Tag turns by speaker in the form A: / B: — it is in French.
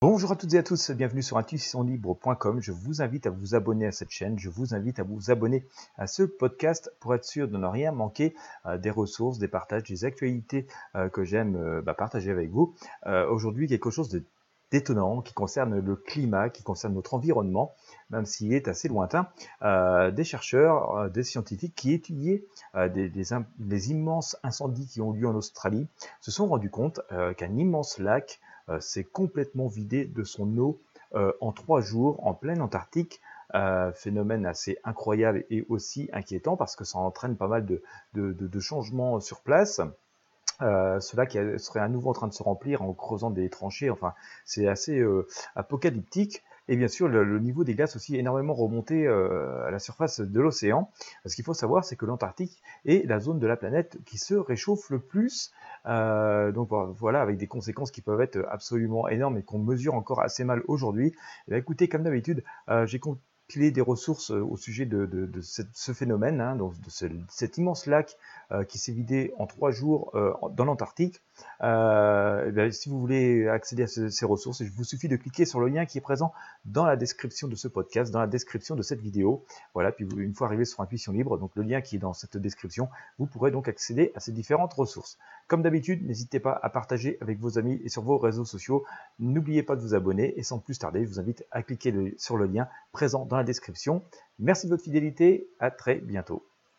A: Bonjour à toutes et à tous, bienvenue sur intuitionlibre.com. Je vous invite à vous abonner à cette chaîne, je vous invite à vous abonner à ce podcast pour être sûr de ne rien manquer euh, des ressources, des partages, des actualités euh, que j'aime euh, bah, partager avec vous. Aujourd'hui, quelque chose d'étonnant qui concerne le climat, qui concerne notre environnement, même s'il est assez lointain. des chercheurs, des scientifiques qui étudiaient des, des, immenses incendies qui ont lieu en Australie se sont rendus compte qu'un immense lac euh, s'est complètement vidé de son eau euh, en trois jours en pleine Antarctique. Euh, phénomène assez incroyable et aussi inquiétant parce que ça entraîne pas mal de, changements sur place. cela qui serait à nouveau en train de se remplir en creusant des tranchées. Enfin, c'est assez apocalyptique. Et bien sûr, le, niveau des glaces aussi énormément remonté euh, à la surface de l'océan. Ce qu'il faut savoir, c'est que l'Antarctique est la zone de la planète qui se réchauffe le plus. Euh, donc voilà, avec des conséquences qui peuvent être absolument énormes et qu'on mesure encore assez mal aujourd'hui. Eh écoutez, comme d'habitude, euh, j'ai clé des ressources euh, au sujet de, ce, phénomène, hein, donc de ce, cet immense lac euh, qui s'est vidé en trois jours euh, dans l'Antarctique. Eh si vous voulez accéder à ces ressources, il vous suffit de cliquer sur le lien qui est présent dans la description de ce podcast, dans la description de cette vidéo. Voilà, puis une fois arrivé sur Intuition Libre, donc le lien qui est dans cette description, vous pourrez donc accéder à ces différentes ressources. Comme d'habitude, n'hésitez pas à partager avec vos amis et sur vos réseaux sociaux. N'oubliez pas de vous abonner et sans plus tarder, je vous invite à cliquer sur le lien présent description. Merci de votre fidélité, à très bientôt.